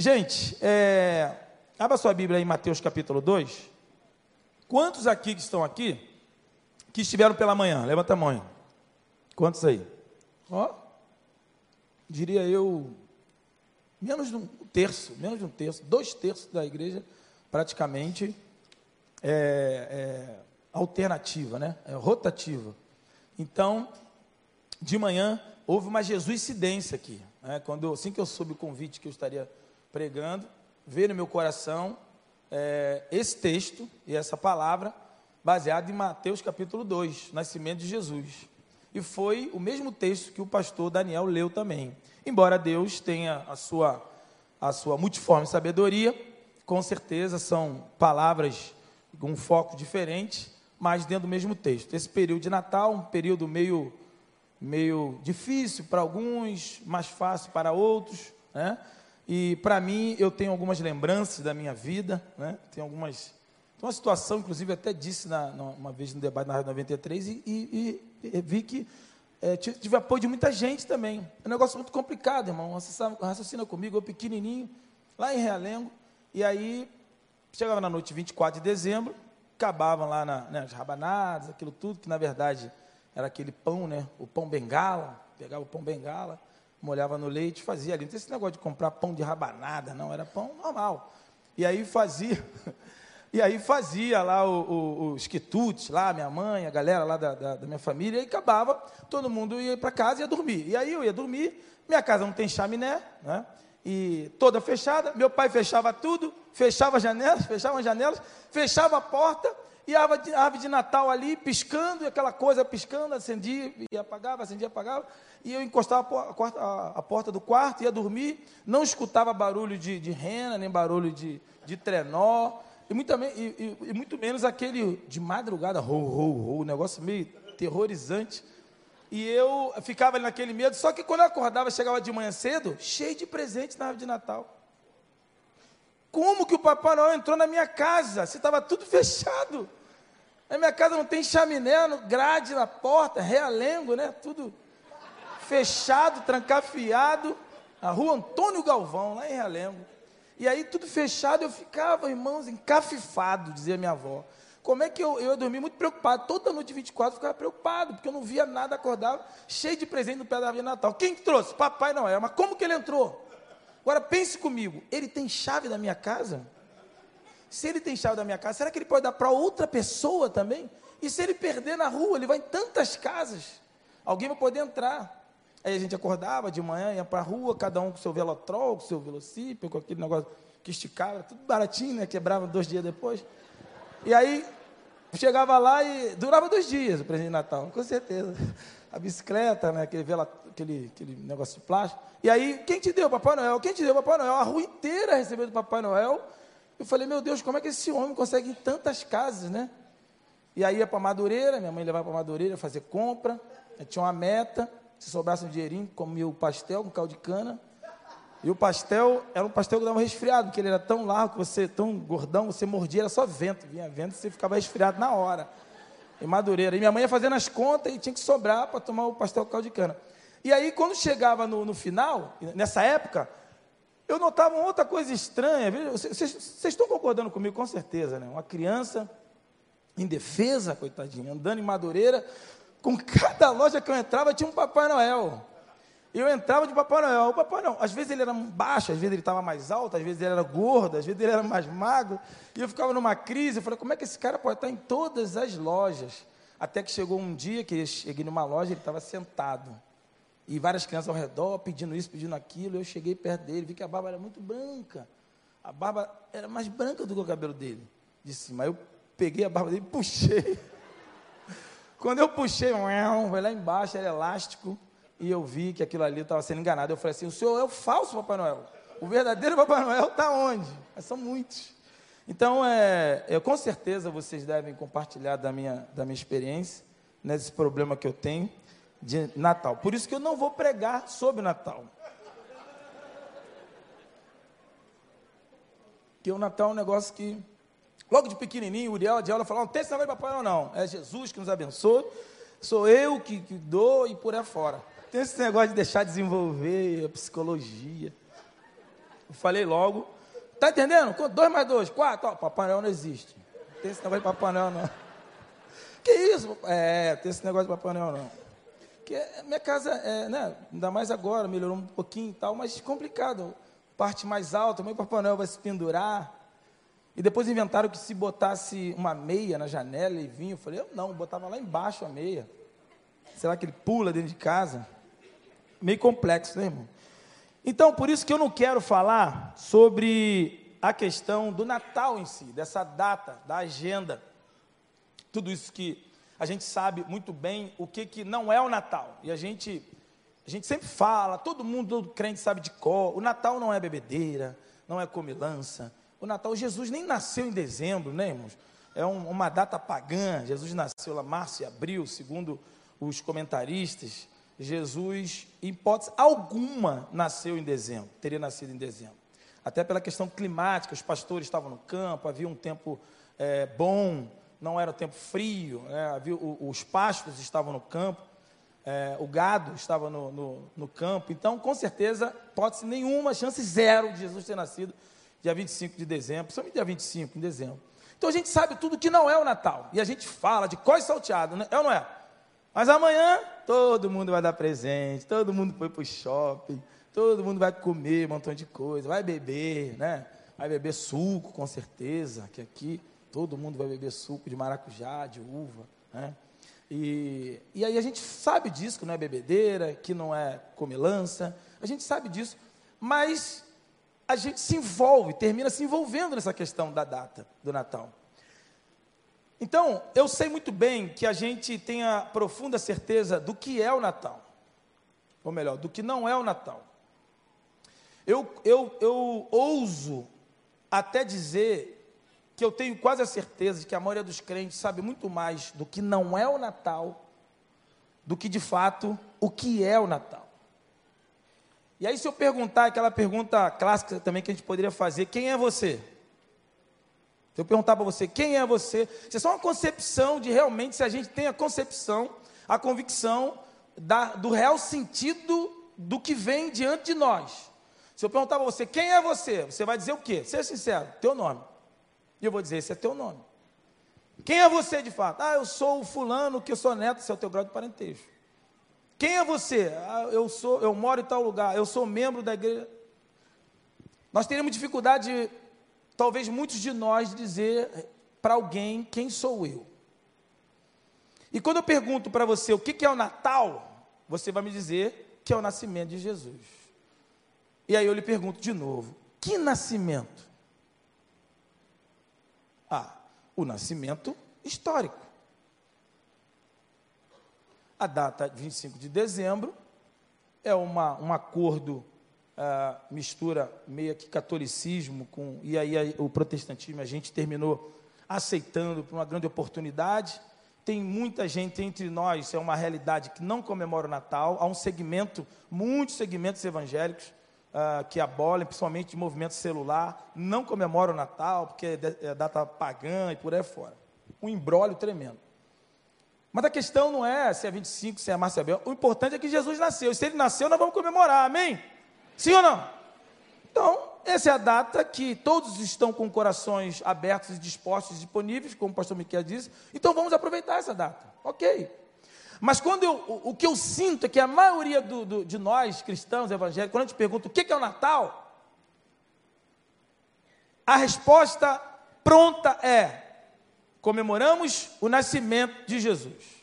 Gente, é, abra sua Bíblia em Mateus capítulo 2. Quantos aqui que estão aqui, que estiveram pela manhã? Levanta a mão. Quantos aí? Ó, diria eu, menos de um terço, menos de um terço, dois terços da igreja, praticamente, é, é alternativa, né? É rotativa. Então, de manhã, houve uma jesuicidência aqui. Né? Quando, assim que eu soube o convite que eu estaria pregando, veio no meu coração é, esse texto e essa palavra, baseado em Mateus capítulo 2, nascimento de Jesus. E foi o mesmo texto que o pastor Daniel leu também. Embora Deus tenha a sua, a sua multiforme sabedoria, com certeza são palavras com um foco diferente, mas dentro do mesmo texto. Esse período de Natal, um período meio, meio difícil para alguns, mais fácil para outros, né? E para mim, eu tenho algumas lembranças da minha vida, né? Tem algumas. Tem uma situação, inclusive, até disse na, uma vez no debate na Rádio 93 e, e, e vi que é, tive apoio de muita gente também. É um negócio muito complicado, irmão. Raciocina comigo, eu pequenininho, lá em Realengo. E aí, chegava na noite 24 de dezembro, acabavam lá na, né, as rabanadas, aquilo tudo, que na verdade era aquele pão, né? O pão bengala. Pegava o pão bengala molhava no leite, fazia ali. Não tem esse negócio de comprar pão de rabanada, não, era pão normal. E aí fazia, e aí fazia lá o, o, lá, minha mãe, a galera lá da, da, da minha família, e acabava, todo mundo ia para casa e ia dormir. E aí eu ia dormir, minha casa não tem chaminé, né? E toda fechada, meu pai fechava tudo, fechava as janelas, fechava as janelas, fechava a porta, e a árvore de, Natal ali piscando, e aquela coisa piscando, acendia e apagava, acendia e apagava. E eu encostava a porta, a porta, do quarto, ia dormir, não escutava barulho de, de rena, nem barulho de, de trenó, e muito, e, e, e muito menos aquele de madrugada, rou, rou, rou, um negócio meio terrorizante. E eu ficava ali naquele medo, só que quando eu acordava, chegava de manhã cedo, cheio de presentes na árvore de Natal. Como que o Papai Noel entrou na minha casa? Se estava tudo fechado. Na minha casa não tem chaminé, grade na porta, realengo, né? Tudo fechado, trancafiado. A rua Antônio Galvão, lá em Realengo. E aí, tudo fechado, eu ficava, irmãos, encafifado, dizia minha avó. Como é que eu, eu dormi muito preocupado? Toda noite 24 eu ficava preocupado, porque eu não via nada, acordava cheio de presente no pé da árvore Natal. Quem que trouxe? Papai Noel. Mas como que ele entrou? Agora pense comigo, ele tem chave da minha casa? Se ele tem chave da minha casa, será que ele pode dar para outra pessoa também? E se ele perder na rua, ele vai em tantas casas, alguém vai poder entrar. Aí a gente acordava de manhã, ia para a rua, cada um com seu velotrol, com seu velocípede, com aquele negócio que esticava, tudo baratinho, né? Quebrava dois dias depois. E aí chegava lá e durava dois dias o presente de Natal, com certeza. A bicicleta, né? Aquele, vela, aquele, aquele negócio de plástico. E aí, quem te deu, Papai Noel? Quem te deu, Papai Noel? A rua inteira recebeu do Papai Noel. Eu falei, meu Deus, como é que esse homem consegue em tantas casas, né? E aí ia para Madureira, minha mãe levava para Madureira fazer compra. Tinha uma meta, se sobrasse um dinheirinho, comia o pastel com caldo de cana. E o pastel era um pastel que dava resfriado, porque ele era tão largo, você, tão gordão, você mordia, era só vento. Vinha vento você ficava resfriado na hora. Em Madureira. E minha mãe ia fazendo as contas e tinha que sobrar para tomar o pastel com caldo de cana. E aí, quando chegava no, no final, nessa época, eu notava outra coisa estranha. Vocês estão concordando comigo, com certeza, né? Uma criança indefesa, coitadinha, andando em Madureira, com cada loja que eu entrava tinha um Papai Noel. Eu entrava de Papai Noel. O Papai Noel, às vezes ele era baixo, às vezes ele estava mais alto, às vezes ele era gordo, às vezes ele era mais magro. E eu ficava numa crise. Eu falei, como é que esse cara pode estar em todas as lojas? Até que chegou um dia que eu cheguei numa loja, ele estava sentado e várias crianças ao redor pedindo isso, pedindo aquilo. Eu cheguei perto dele, vi que a barba era muito branca. A barba era mais branca do que o cabelo dele, de cima. Aí eu peguei a barba dele e puxei. Quando eu puxei, foi lá embaixo, era elástico, e eu vi que aquilo ali estava sendo enganado. Eu falei assim: o senhor é o falso Papai Noel. O verdadeiro Papai Noel está onde? Mas são muitos. Então, é, eu, com certeza vocês devem compartilhar da minha, da minha experiência nesse problema que eu tenho de Natal. Por isso que eu não vou pregar sobre Natal. Porque o Natal é um negócio que, logo de pequenininho, Uriel de aula falou, não tem esse negócio de papai não. É Jesus que nos abençoa, sou eu que, que dou e por aí fora. Tem esse negócio de deixar desenvolver a psicologia. Eu falei logo. Tá entendendo? Dois mais dois, quatro. Ó, Papai Noel não existe. Não tem esse negócio de Papai Noel, não. Que isso? É, tem esse negócio de Papai Noel, não. Que minha casa, é, né, ainda mais agora, melhorou um pouquinho e tal, mas complicado. Parte mais alta, o Papai Noel vai se pendurar. E depois inventaram que se botasse uma meia na janela e vinha, eu falei, eu não, botava lá embaixo a meia. Será que ele pula dentro de casa? Meio complexo, né, irmão? Então, por isso que eu não quero falar sobre a questão do Natal em si, dessa data, da agenda. Tudo isso que a gente sabe muito bem o que, que não é o Natal. E a gente, a gente sempre fala, todo mundo, todo crente sabe de cor. O Natal não é bebedeira, não é comilança. O Natal, Jesus nem nasceu em dezembro, né, irmãos? É um, uma data pagã. Jesus nasceu lá março e abril, segundo os comentaristas, Jesus, em hipótese alguma, nasceu em dezembro, teria nascido em dezembro. Até pela questão climática, os pastores estavam no campo, havia um tempo é, bom, não era tempo frio, né, os pastos estavam no campo, é, o gado estava no, no, no, campo. Então, com certeza, pode-se nenhuma chance zero de Jesus ter nascido dia 25 de dezembro, principalmente dia 25 de dezembro. Então a gente sabe tudo que não é o Natal. E a gente fala de coisa salteado, né? é ou não é? Mas amanhã todo mundo vai dar presente, todo mundo foi para o shopping, todo mundo vai comer um montão de coisa, vai beber, né? Vai beber suco, com certeza, que aqui todo mundo vai beber suco de maracujá, de uva, né? E, e aí a gente sabe disso, que não é bebedeira, que não é comilança, a gente sabe disso, mas a gente se envolve, termina se envolvendo nessa questão da data do Natal. Então, eu sei muito bem que a gente tem a profunda certeza do que é o Natal. Ou melhor, do que não é o Natal. Eu, eu, eu ouso até dizer que eu tenho quase a certeza de que a maioria dos crentes sabe muito mais do que não é o Natal do que de fato o que é o Natal. E aí, se eu perguntar aquela pergunta clássica também que a gente poderia fazer: quem é você? Se eu perguntar para você, quem é você? Isso é só uma concepção de realmente se a gente tem a concepção, a convicção da, do real sentido do que vem diante de nós. Se eu perguntar para você, quem é você? Você vai dizer o quê? Seja sincero, teu nome. E eu vou dizer, esse é teu nome. Quem é você de fato? Ah, eu sou o fulano que eu sou neto, esse é o teu grau de parentesco. Quem é você? Ah, eu sou, eu moro em tal lugar, eu sou membro da igreja. Nós teremos dificuldade talvez muitos de nós dizer para alguém quem sou eu. E quando eu pergunto para você o que é o Natal, você vai me dizer que é o nascimento de Jesus. E aí eu lhe pergunto de novo: que nascimento? Ah, o nascimento histórico. A data 25 de dezembro é uma, um acordo uh, mistura meio que catolicismo com e aí, o protestantismo a gente terminou aceitando por uma grande oportunidade. Tem muita gente entre nós, é uma realidade que não comemora o Natal. Há um segmento, muitos segmentos evangélicos uh, que abolem, principalmente de movimento celular, não comemoram o Natal porque é, é data pagã e por aí fora. Um embrólio tremendo. Mas a questão não é se é 25, se é Márcia Bel. O importante é que Jesus nasceu. E se ele nasceu, nós vamos comemorar. Amém? Sim ou não? Então, essa é a data que todos estão com corações abertos e dispostos, disponíveis, como o pastor Miquel disse. Então vamos aproveitar essa data. Ok. Mas quando eu, o, o que eu sinto é que a maioria do, do, de nós, cristãos, evangélicos, quando a gente pergunta o que é o Natal, a resposta pronta é: comemoramos o nascimento de Jesus.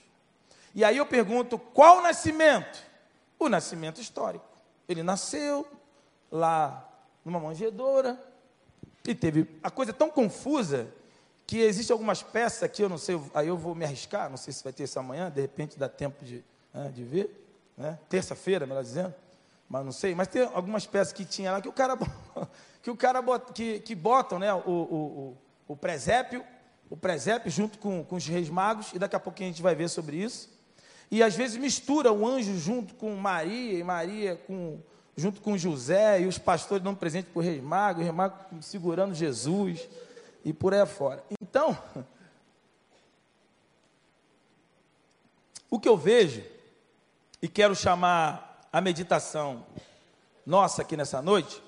E aí eu pergunto: qual nascimento? O nascimento histórico. Ele nasceu lá numa manjedoura e teve a coisa tão confusa que existem algumas peças que eu não sei, aí eu vou me arriscar, não sei se vai ter isso amanhã, de repente dá tempo de, né, de ver, né? terça-feira, melhor dizendo, mas não sei, mas tem algumas peças que tinha lá que o cara, que o cara bota, que, que botam né, o, o, o, o presépio, o presépio junto com, com os reis magos, e daqui a pouco a gente vai ver sobre isso, e às vezes mistura o anjo junto com Maria, e Maria com, junto com José, e os pastores dando presente para o rei mago, o rei mago segurando Jesus, e por aí afora. Então, o que eu vejo, e quero chamar a meditação nossa aqui nessa noite,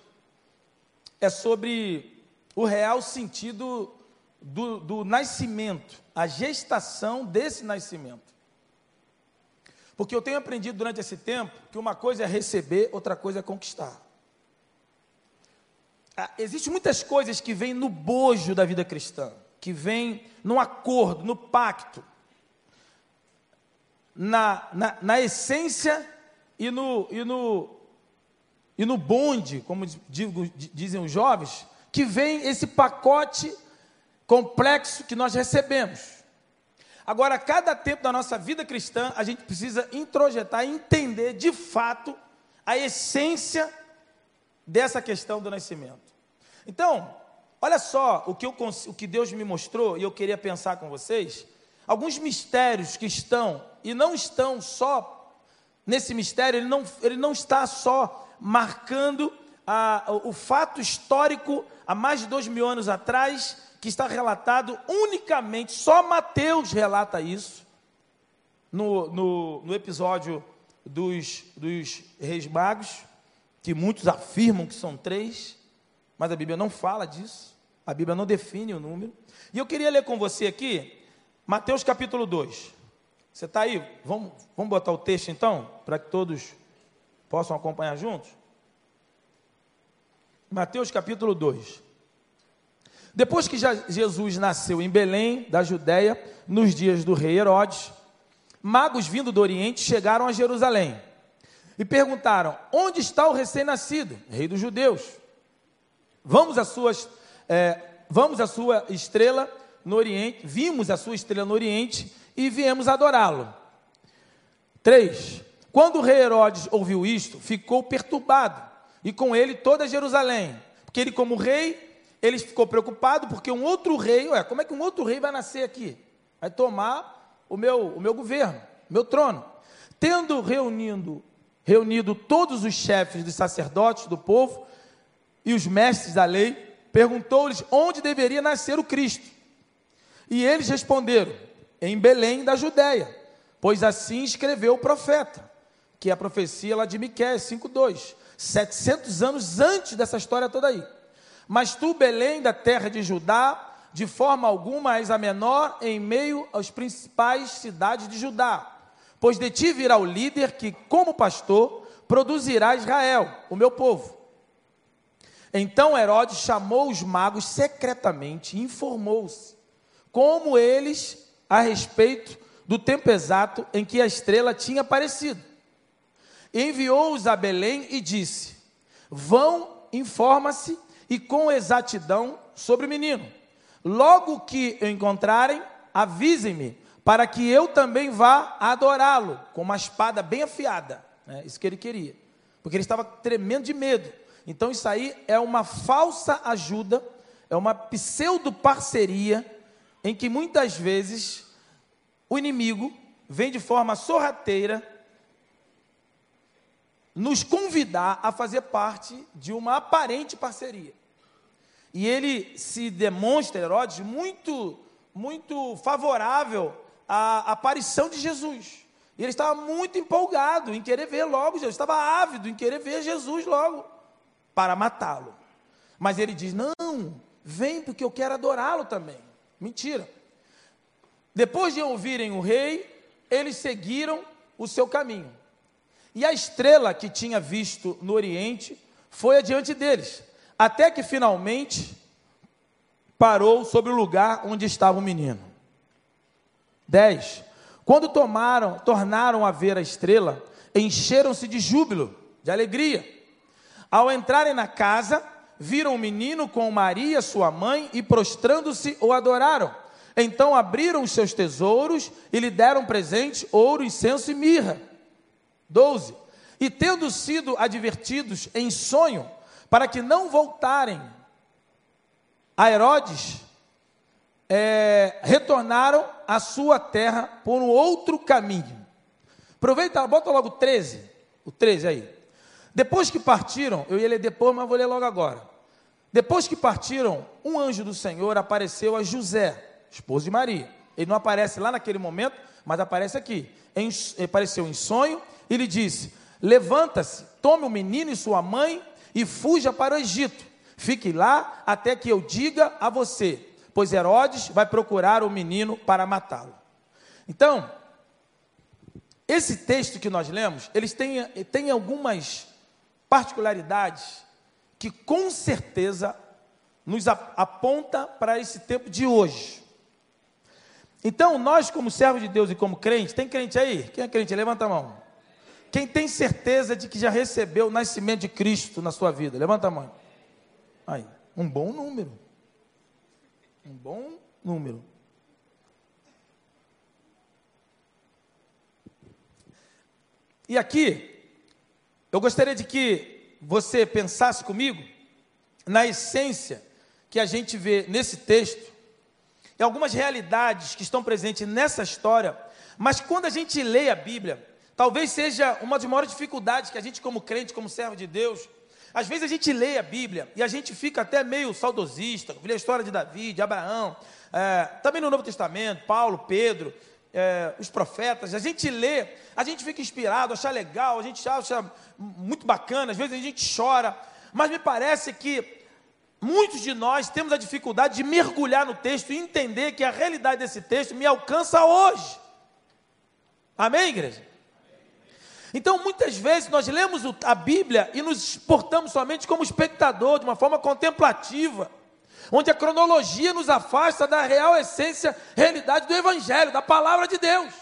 é sobre o real sentido do, do nascimento, a gestação desse nascimento. Porque eu tenho aprendido durante esse tempo que uma coisa é receber, outra coisa é conquistar. Ah, Existem muitas coisas que vêm no bojo da vida cristã, que vêm no acordo, no pacto, na, na, na essência e no, e, no, e no bonde, como digo, dizem os jovens, que vem esse pacote complexo que nós recebemos. Agora, cada tempo da nossa vida cristã, a gente precisa introjetar entender de fato a essência dessa questão do nascimento. Então, olha só o que, eu, o que Deus me mostrou e eu queria pensar com vocês. Alguns mistérios que estão e não estão só nesse mistério, ele não, ele não está só marcando a, o fato histórico há mais de dois mil anos atrás que está relatado unicamente, só Mateus relata isso, no, no, no episódio dos, dos reis magos, que muitos afirmam que são três, mas a Bíblia não fala disso, a Bíblia não define o número. E eu queria ler com você aqui, Mateus capítulo 2. Você está aí? Vamos, vamos botar o texto então, para que todos possam acompanhar juntos? Mateus capítulo 2. Depois que Jesus nasceu em Belém, da Judéia, nos dias do rei Herodes, magos vindo do Oriente chegaram a Jerusalém e perguntaram: Onde está o recém-nascido, rei dos judeus? Vamos à suas, é, vamos à sua estrela no Oriente, vimos a sua estrela no Oriente e viemos adorá-lo. 3. Quando o rei Herodes ouviu isto, ficou perturbado, e com ele toda Jerusalém, porque ele, como rei, ele ficou preocupado porque um outro rei, ué, como é que um outro rei vai nascer aqui? Vai tomar o meu, o meu governo, meu trono. Tendo reunido, reunido todos os chefes dos sacerdotes do povo e os mestres da lei, perguntou-lhes onde deveria nascer o Cristo. E eles responderam: em Belém da Judéia, pois assim escreveu o profeta, que é a profecia lá de Miqueias 5:2, 700 anos antes dessa história toda aí. Mas tu, Belém, da terra de Judá, de forma alguma és a menor em meio às principais cidades de Judá. Pois de ti virá o líder que, como pastor, produzirá Israel, o meu povo. Então Herodes chamou os magos secretamente e informou-se como eles a respeito do tempo exato em que a estrela tinha aparecido. Enviou-os a Belém e disse: Vão, informa-se e com exatidão sobre o menino. Logo que o encontrarem, avisem-me, para que eu também vá adorá-lo, com uma espada bem afiada. É isso que ele queria, porque ele estava tremendo de medo. Então, isso aí é uma falsa ajuda, é uma pseudo-parceria, em que muitas vezes o inimigo vem de forma sorrateira nos convidar a fazer parte de uma aparente parceria. E ele se demonstra, Herodes, muito, muito favorável à aparição de Jesus. E ele estava muito empolgado em querer ver logo Jesus, estava ávido em querer ver Jesus logo, para matá-lo. Mas ele diz: Não, vem porque eu quero adorá-lo também. Mentira. Depois de ouvirem o rei, eles seguiram o seu caminho. E a estrela que tinha visto no Oriente foi adiante deles até que finalmente parou sobre o lugar onde estava o menino. 10. Quando tomaram, tornaram a ver a estrela, encheram-se de júbilo, de alegria. Ao entrarem na casa, viram o menino com Maria, sua mãe, e prostrando-se o adoraram. Então abriram os seus tesouros e lhe deram presente ouro, incenso e mirra. 12. E tendo sido advertidos em sonho, para que não voltarem a Herodes, é, retornaram à sua terra por um outro caminho. Aproveita, bota logo 13, o 13 aí. Depois que partiram, eu ia ler depois, mas vou ler logo agora. Depois que partiram, um anjo do Senhor apareceu a José, esposo de Maria. Ele não aparece lá naquele momento, mas aparece aqui. Em, apareceu em sonho e lhe disse: Levanta-se, tome o menino e sua mãe e fuja para o Egito. Fique lá até que eu diga a você, pois Herodes vai procurar o menino para matá-lo. Então, esse texto que nós lemos, eles têm, têm algumas particularidades que com certeza nos aponta para esse tempo de hoje. Então, nós, como servos de Deus e como crente, tem crente aí? Quem é crente? Levanta a mão. Quem tem certeza de que já recebeu o nascimento de Cristo na sua vida? Levanta a mão. Aí, um bom número. Um bom número. E aqui, eu gostaria de que você pensasse comigo na essência que a gente vê nesse texto, e algumas realidades que estão presentes nessa história, mas quando a gente lê a Bíblia, talvez seja uma das maiores dificuldades que a gente, como crente, como servo de Deus, às vezes a gente lê a Bíblia e a gente fica até meio saudosista, vê a história de Davi, de Abraão, é, também no Novo Testamento, Paulo, Pedro, é, os profetas, a gente lê, a gente fica inspirado, acha legal, a gente acha muito bacana, às vezes a gente chora, mas me parece que Muitos de nós temos a dificuldade de mergulhar no texto e entender que a realidade desse texto me alcança hoje. Amém, igreja? Então, muitas vezes nós lemos a Bíblia e nos portamos somente como espectador, de uma forma contemplativa, onde a cronologia nos afasta da real essência, realidade do Evangelho, da palavra de Deus.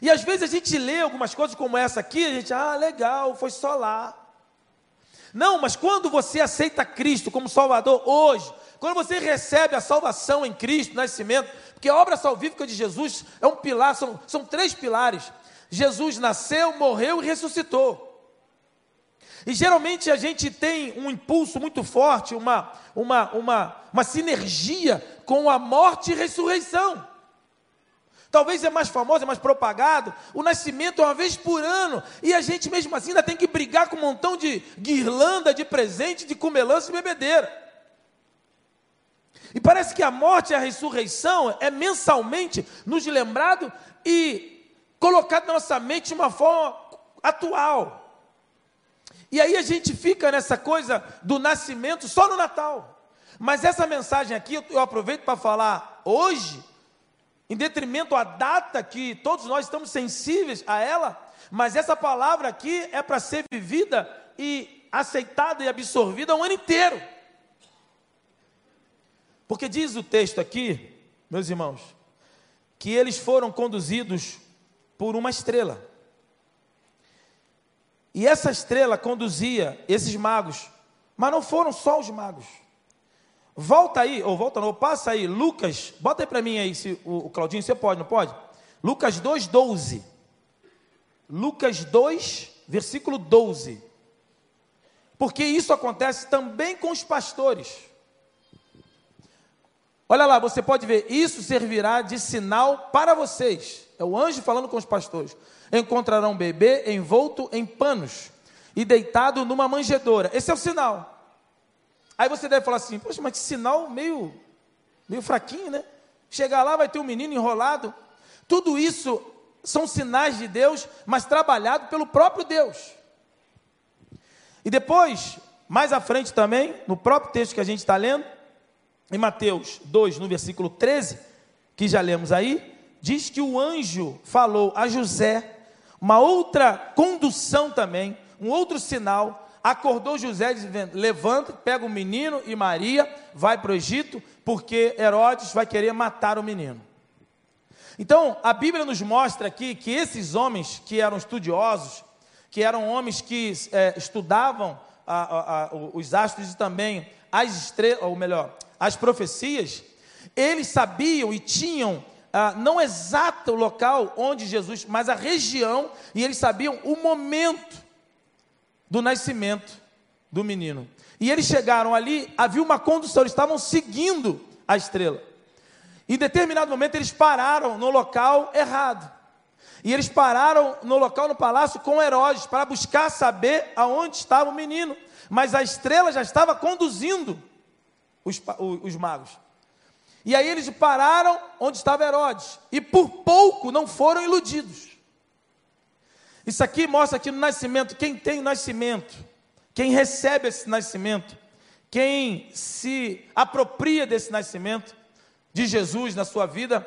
E às vezes a gente lê algumas coisas como essa aqui, a gente, ah, legal, foi só lá. Não, mas quando você aceita Cristo como Salvador hoje, quando você recebe a salvação em Cristo, nascimento, porque a obra salvífica de Jesus é um pilar, são, são três pilares. Jesus nasceu, morreu e ressuscitou. E geralmente a gente tem um impulso muito forte, uma, uma, uma, uma sinergia com a morte e ressurreição. Talvez é mais famoso, é mais propagado. O nascimento é uma vez por ano. E a gente mesmo assim ainda tem que brigar com um montão de guirlanda, de presente, de comelança e bebedeira. E parece que a morte e a ressurreição é mensalmente nos lembrado e colocado na nossa mente de uma forma atual. E aí a gente fica nessa coisa do nascimento só no Natal. Mas essa mensagem aqui eu aproveito para falar hoje em detrimento à data que todos nós estamos sensíveis a ela, mas essa palavra aqui é para ser vivida e aceitada e absorvida o ano inteiro. Porque diz o texto aqui, meus irmãos, que eles foram conduzidos por uma estrela. E essa estrela conduzia esses magos, mas não foram só os magos. Volta aí, ou volta não, passa aí, Lucas, bota aí para mim aí, se, o, o Claudinho, você pode, não pode? Lucas 2, 12. Lucas 2, versículo 12. Porque isso acontece também com os pastores. Olha lá, você pode ver, isso servirá de sinal para vocês. É o anjo falando com os pastores. Encontrarão um bebê envolto em panos e deitado numa manjedoura. Esse é o sinal. Aí você deve falar assim: Poxa, mas que sinal meio, meio fraquinho, né? Chegar lá, vai ter um menino enrolado. Tudo isso são sinais de Deus, mas trabalhado pelo próprio Deus. E depois, mais à frente também, no próprio texto que a gente está lendo, em Mateus 2, no versículo 13, que já lemos aí, diz que o anjo falou a José uma outra condução também, um outro sinal acordou José dizendo: levanta, pega o menino e Maria, vai para o Egito, porque Herodes vai querer matar o menino. Então, a Bíblia nos mostra aqui que esses homens que eram estudiosos, que eram homens que é, estudavam a, a, a, os astros e também as estrelas, ou melhor, as profecias, eles sabiam e tinham ah, não exato o local onde Jesus, mas a região, e eles sabiam o momento do nascimento do menino. E eles chegaram ali, havia uma condução, eles estavam seguindo a estrela. Em determinado momento eles pararam no local errado. E eles pararam no local no palácio com Herodes para buscar saber aonde estava o menino. Mas a estrela já estava conduzindo os, os magos. E aí eles pararam onde estava Herodes. E por pouco não foram iludidos. Isso aqui mostra que no nascimento, quem tem nascimento, quem recebe esse nascimento, quem se apropria desse nascimento de Jesus na sua vida,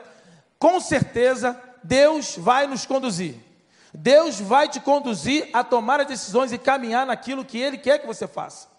com certeza Deus vai nos conduzir. Deus vai te conduzir a tomar as decisões e caminhar naquilo que Ele quer que você faça.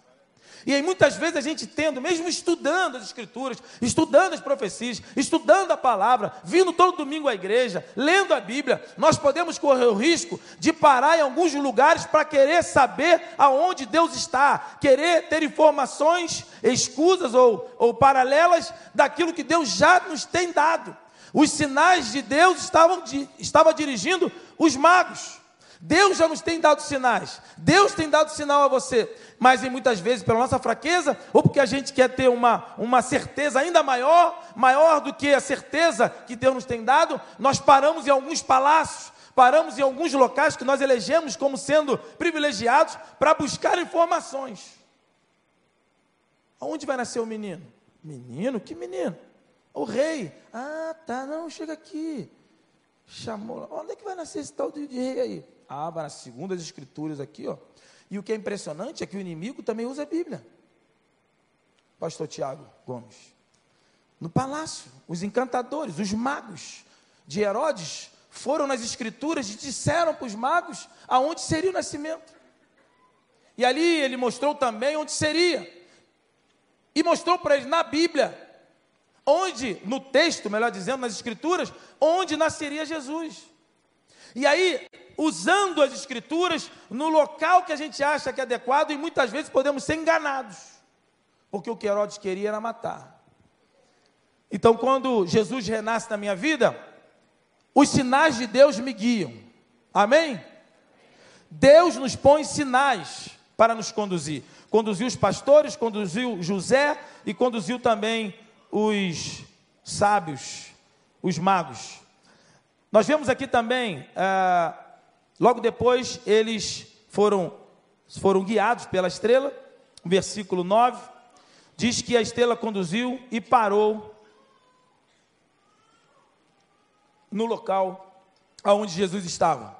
E aí muitas vezes a gente tendo, mesmo estudando as escrituras, estudando as profecias, estudando a palavra, vindo todo domingo à igreja, lendo a Bíblia, nós podemos correr o risco de parar em alguns lugares para querer saber aonde Deus está, querer ter informações escusas ou, ou paralelas daquilo que Deus já nos tem dado. Os sinais de Deus estavam estava dirigindo os magos. Deus já nos tem dado sinais. Deus tem dado sinal a você mas em muitas vezes pela nossa fraqueza, ou porque a gente quer ter uma, uma certeza ainda maior, maior do que a certeza que Deus nos tem dado, nós paramos em alguns palácios, paramos em alguns locais que nós elegemos como sendo privilegiados para buscar informações. Aonde vai nascer o menino? Menino? Que menino? O rei. Ah, tá, não, chega aqui. Chamou. Onde é que vai nascer esse tal de, de rei aí? Vai nas segundas escrituras aqui, ó. E o que é impressionante é que o inimigo também usa a Bíblia. Pastor Tiago Gomes. No palácio, os encantadores, os magos de Herodes foram nas escrituras e disseram para os magos aonde seria o nascimento. E ali ele mostrou também onde seria. E mostrou para eles na Bíblia, onde, no texto, melhor dizendo, nas escrituras, onde nasceria Jesus. E aí, usando as escrituras no local que a gente acha que é adequado, e muitas vezes podemos ser enganados, porque o que Herodes queria era matar. Então, quando Jesus renasce na minha vida, os sinais de Deus me guiam. Amém? Deus nos põe sinais para nos conduzir. Conduziu os pastores, conduziu José e conduziu também os sábios, os magos. Nós vemos aqui também, ah, logo depois, eles foram, foram guiados pela estrela, versículo 9, diz que a estrela conduziu e parou no local aonde Jesus estava.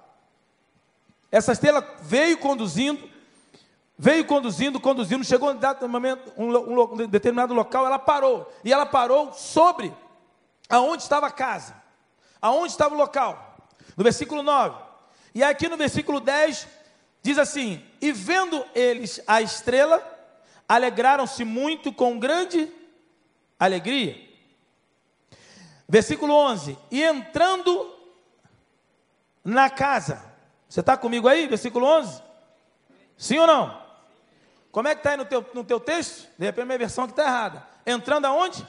Essa estrela veio conduzindo, veio conduzindo, conduzindo, chegou um, momento, um, um determinado local, ela parou, e ela parou sobre aonde estava a casa. Aonde estava o local? No versículo 9. E aqui no versículo 10 diz assim: E vendo eles a estrela, alegraram-se muito com grande alegria. Versículo 11: E entrando na casa, você está comigo aí? Versículo 11? Sim ou não? Como é que está aí no teu, no teu texto? De repente, minha versão que está errada. Entrando aonde?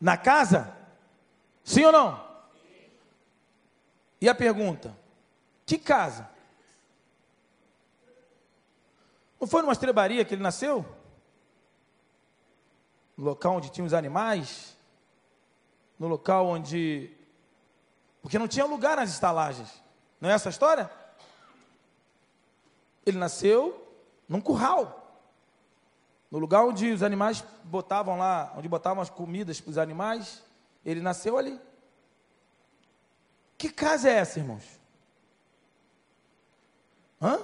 Na casa? Sim ou não? E a pergunta: que casa? Não foi numa estrebaria que ele nasceu? No local onde tinha os animais? No local onde. Porque não tinha lugar nas estalagens. Não é essa a história? Ele nasceu num curral. No lugar onde os animais botavam lá, onde botavam as comidas para os animais. Ele nasceu ali. Que casa é essa, irmãos? Hã?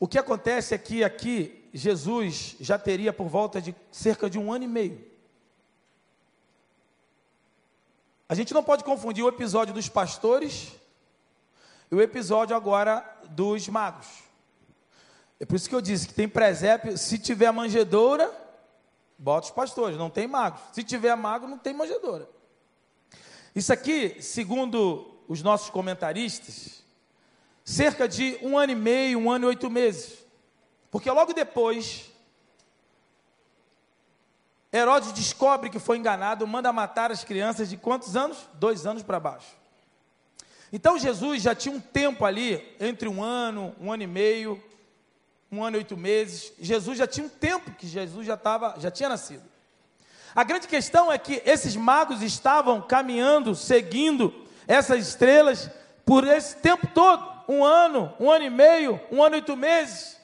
O que acontece é que aqui Jesus já teria por volta de cerca de um ano e meio. A gente não pode confundir o episódio dos pastores e o episódio agora dos magos. É por isso que eu disse que tem presépio, se tiver manjedoura, Bota os pastores, não tem magos. Se tiver mago, não tem manjedoura. Isso aqui, segundo os nossos comentaristas, cerca de um ano e meio, um ano e oito meses. Porque logo depois, Herodes descobre que foi enganado, manda matar as crianças de quantos anos? Dois anos para baixo. Então Jesus já tinha um tempo ali, entre um ano, um ano e meio, um ano e oito meses. Jesus já tinha um tempo que Jesus já, tava, já tinha nascido. A grande questão é que esses magos estavam caminhando, seguindo essas estrelas por esse tempo todo um ano, um ano e meio, um ano e oito meses.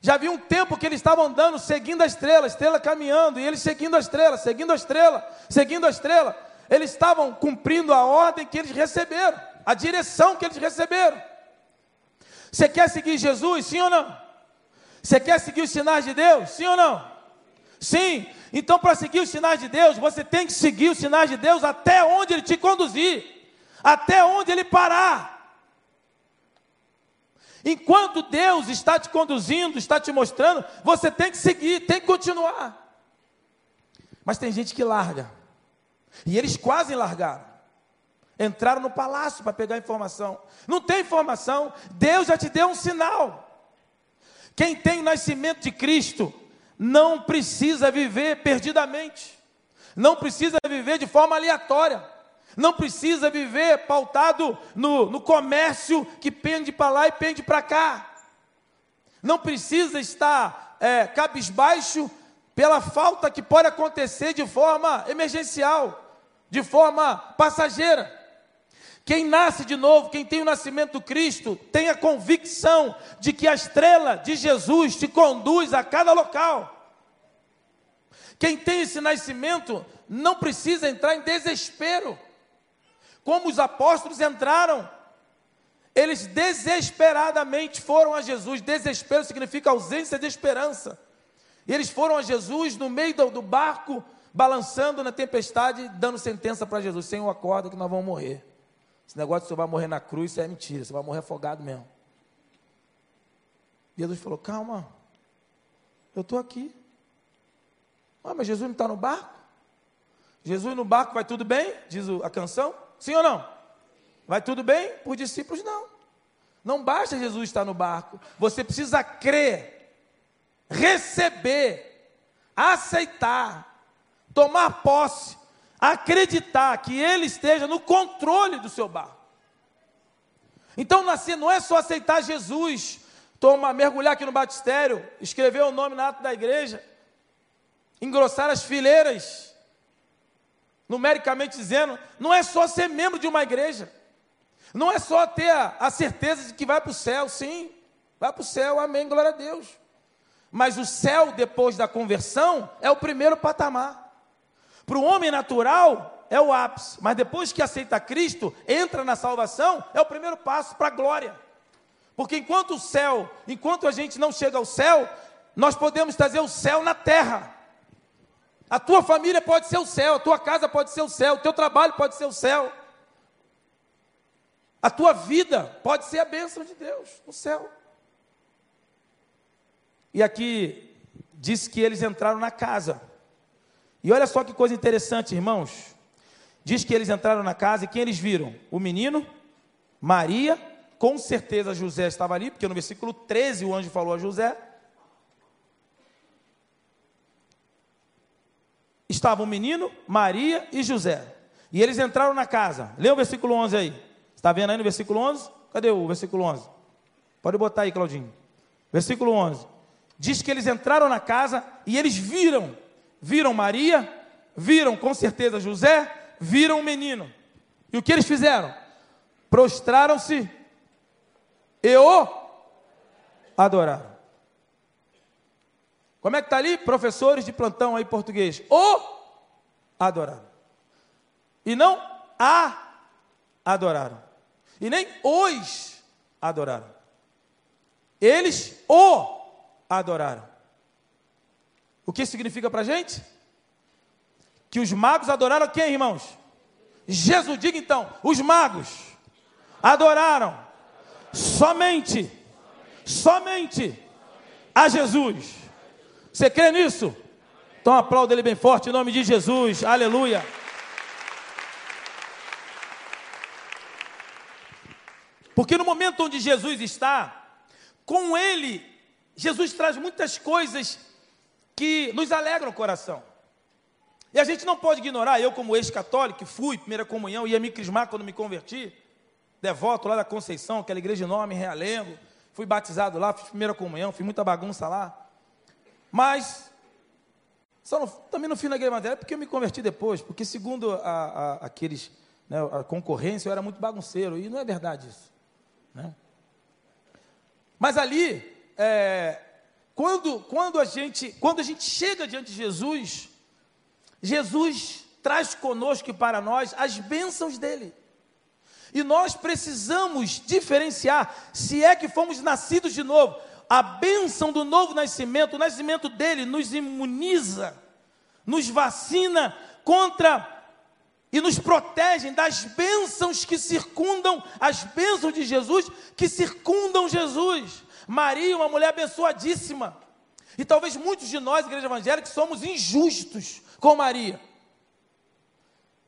Já havia um tempo que eles estavam andando, seguindo a estrela, a estrela caminhando, e eles seguindo a estrela, seguindo a estrela, seguindo a estrela. Eles estavam cumprindo a ordem que eles receberam, a direção que eles receberam. Você quer seguir Jesus? Sim ou não? Você quer seguir os sinais de Deus? Sim ou não? Sim. Então, para seguir os sinais de Deus, você tem que seguir os sinais de Deus até onde Ele te conduzir, até onde Ele parar. Enquanto Deus está te conduzindo, está te mostrando, você tem que seguir, tem que continuar. Mas tem gente que larga. E eles quase largaram. Entraram no palácio para pegar informação. Não tem informação. Deus já te deu um sinal. Quem tem o nascimento de Cristo não precisa viver perdidamente. Não precisa viver de forma aleatória. Não precisa viver pautado no, no comércio que pende para lá e pende para cá. Não precisa estar é, cabisbaixo pela falta que pode acontecer de forma emergencial, de forma passageira. Quem nasce de novo, quem tem o nascimento do Cristo, tem a convicção de que a estrela de Jesus te conduz a cada local. Quem tem esse nascimento não precisa entrar em desespero, como os apóstolos entraram. Eles desesperadamente foram a Jesus. Desespero significa ausência de esperança. E eles foram a Jesus no meio do, do barco, balançando na tempestade, dando sentença para Jesus: Senhor, acorda que nós vamos morrer. Esse negócio de você vai morrer na cruz, isso é mentira, você vai morrer afogado mesmo. Jesus falou: Calma, eu estou aqui. Ah, mas Jesus não está no barco? Jesus no barco vai tudo bem? Diz a canção. Sim ou não? Vai tudo bem? Por discípulos, não. Não basta Jesus estar no barco. Você precisa crer, receber, aceitar, tomar posse acreditar que Ele esteja no controle do seu barco. Então, nascer não é só aceitar Jesus, tomar, mergulhar aqui no batistério, escrever o nome na ata da igreja, engrossar as fileiras, numericamente dizendo, não é só ser membro de uma igreja, não é só ter a, a certeza de que vai para o céu, sim, vai para o céu, amém, glória a Deus. Mas o céu, depois da conversão, é o primeiro patamar. Para o homem natural, é o ápice, mas depois que aceita Cristo, entra na salvação, é o primeiro passo para a glória. Porque enquanto o céu, enquanto a gente não chega ao céu, nós podemos trazer o céu na terra. A tua família pode ser o céu, a tua casa pode ser o céu, o teu trabalho pode ser o céu. A tua vida pode ser a bênção de Deus, o céu. E aqui diz que eles entraram na casa. E olha só que coisa interessante, irmãos. Diz que eles entraram na casa e quem eles viram? O menino, Maria, com certeza José estava ali, porque no versículo 13 o anjo falou a José. Estava o menino, Maria e José. E eles entraram na casa. Lê o versículo 11 aí. Está vendo aí no versículo 11? Cadê o versículo 11? Pode botar aí, Claudinho. Versículo 11. Diz que eles entraram na casa e eles viram viram Maria, viram com certeza José, viram o menino. E o que eles fizeram? Prostraram-se e o adoraram. Como é que está ali? Professores de plantão aí português. O adoraram. E não a adoraram. E nem os adoraram. Eles o adoraram. O que significa para a gente? Que os magos adoraram quem, irmãos? Jesus, diga então, os magos adoraram somente, somente a Jesus. Você crê nisso? Então aplauda ele bem forte em nome de Jesus, aleluia. Porque no momento onde Jesus está, com ele, Jesus traz muitas coisas que nos alegram o coração. E a gente não pode ignorar, eu como ex-católico, fui, primeira comunhão, ia me crismar quando me converti, devoto lá da Conceição, aquela igreja enorme, Realengo, fui batizado lá, fiz primeira comunhão, fiz muita bagunça lá. Mas, no, também no fim da igreja matéria, porque eu me converti depois, porque segundo a, a, aqueles, né, a concorrência, eu era muito bagunceiro, e não é verdade isso. Né? Mas ali, é, quando, quando, a gente, quando a gente chega diante de Jesus, Jesus traz conosco e para nós as bênçãos dele. E nós precisamos diferenciar se é que fomos nascidos de novo. A bênção do novo nascimento, o nascimento dele nos imuniza, nos vacina contra e nos protegem das bênçãos que circundam, as bênçãos de Jesus que circundam Jesus. Maria, uma mulher abençoadíssima. E talvez muitos de nós, igreja evangélica, somos injustos com Maria.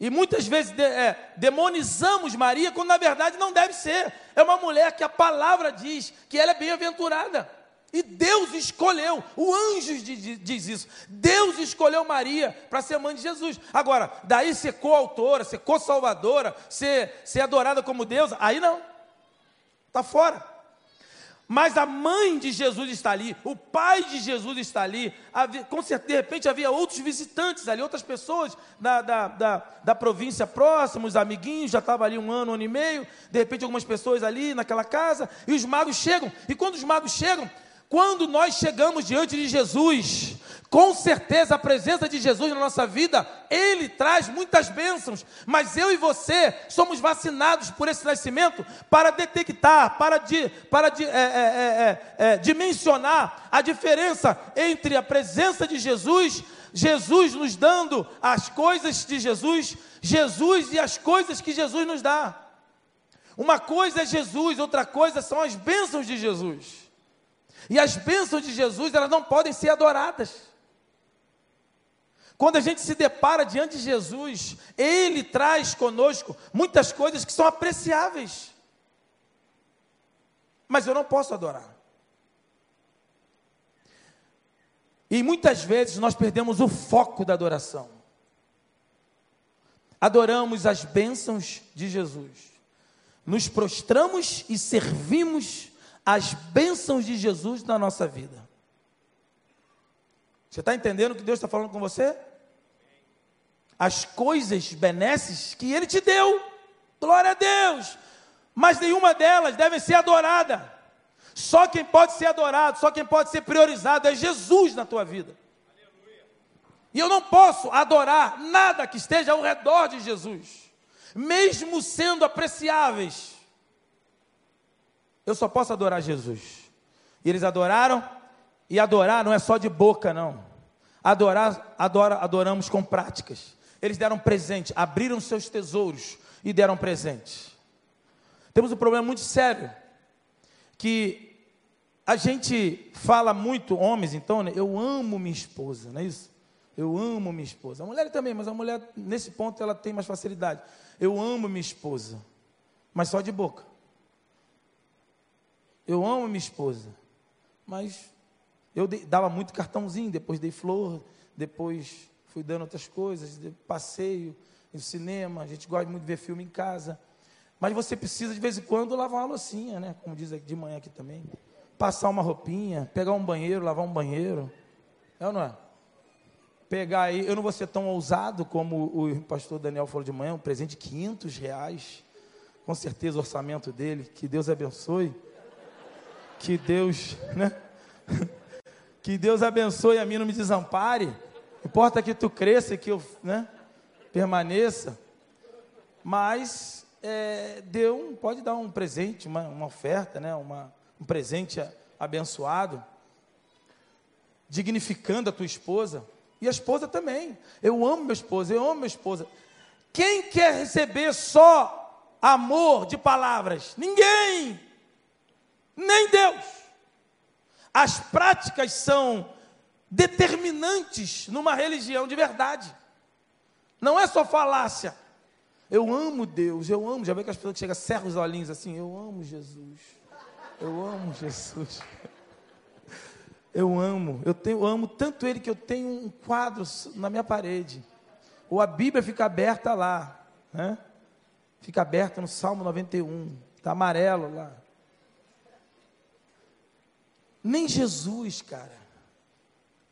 E muitas vezes de, é, demonizamos Maria, quando na verdade não deve ser. É uma mulher que a palavra diz que ela é bem-aventurada. E Deus escolheu, o anjo diz isso. Deus escolheu Maria para ser mãe de Jesus. Agora, daí ser coautora, ser co-salvadora, ser, ser adorada como Deus, aí não. Está fora. Mas a mãe de Jesus está ali, o pai de Jesus está ali. Havia, com certeza, de repente havia outros visitantes ali, outras pessoas da, da, da, da província próxima, os amiguinhos, já estavam ali um ano, um ano e meio. De repente, algumas pessoas ali naquela casa. E os magos chegam. E quando os magos chegam, quando nós chegamos diante de Jesus, com certeza a presença de Jesus na nossa vida, ele traz muitas bênçãos, mas eu e você somos vacinados por esse nascimento para detectar, para, de, para de, é, é, é, é, é dimensionar a diferença entre a presença de Jesus, Jesus nos dando as coisas de Jesus, Jesus e as coisas que Jesus nos dá. Uma coisa é Jesus, outra coisa são as bênçãos de Jesus. E as bênçãos de Jesus, elas não podem ser adoradas. Quando a gente se depara diante de Jesus, Ele traz conosco muitas coisas que são apreciáveis. Mas eu não posso adorar. E muitas vezes nós perdemos o foco da adoração. Adoramos as bênçãos de Jesus. Nos prostramos e servimos as bênçãos de Jesus na nossa vida. Você está entendendo o que Deus está falando com você? As coisas benesses que Ele te deu, glória a Deus, mas nenhuma delas deve ser adorada. Só quem pode ser adorado, só quem pode ser priorizado é Jesus na tua vida. E eu não posso adorar nada que esteja ao redor de Jesus, mesmo sendo apreciáveis eu só posso adorar Jesus. E eles adoraram, e adorar não é só de boca, não. Adorar, adora, adoramos com práticas. Eles deram presente, abriram seus tesouros e deram presente. Temos um problema muito sério, que a gente fala muito, homens então, né? eu amo minha esposa, não é isso? Eu amo minha esposa. A mulher também, mas a mulher, nesse ponto, ela tem mais facilidade. Eu amo minha esposa, mas só de boca. Eu amo minha esposa, mas eu dava muito cartãozinho, depois dei flor, depois fui dando outras coisas, passeio, no cinema, a gente gosta muito de ver filme em casa. Mas você precisa de vez em quando lavar uma loucinha, né? Como diz de manhã aqui também. Passar uma roupinha, pegar um banheiro, lavar um banheiro. É ou não é? Pegar aí, eu não vou ser tão ousado como o pastor Daniel falou de manhã, um presente de 500 reais. Com certeza o orçamento dele, que Deus abençoe. Que Deus, né? Que Deus abençoe a mim, não me desampare. Importa que tu cresça e que eu né, permaneça. Mas é, deu, pode dar um presente, uma, uma oferta, né, uma, um presente abençoado, dignificando a tua esposa. E a esposa também. Eu amo minha esposa, eu amo minha esposa. Quem quer receber só amor de palavras? Ninguém nem Deus. As práticas são determinantes numa religião de verdade. Não é só falácia. Eu amo Deus, eu amo. Já vê que as pessoas chegam, cerram os olhinhos assim, eu amo Jesus. Eu amo Jesus. Eu amo, eu, tenho, eu amo tanto Ele que eu tenho um quadro na minha parede. Ou a Bíblia fica aberta lá, né? Fica aberta no Salmo 91, está amarelo lá. Nem Jesus, cara.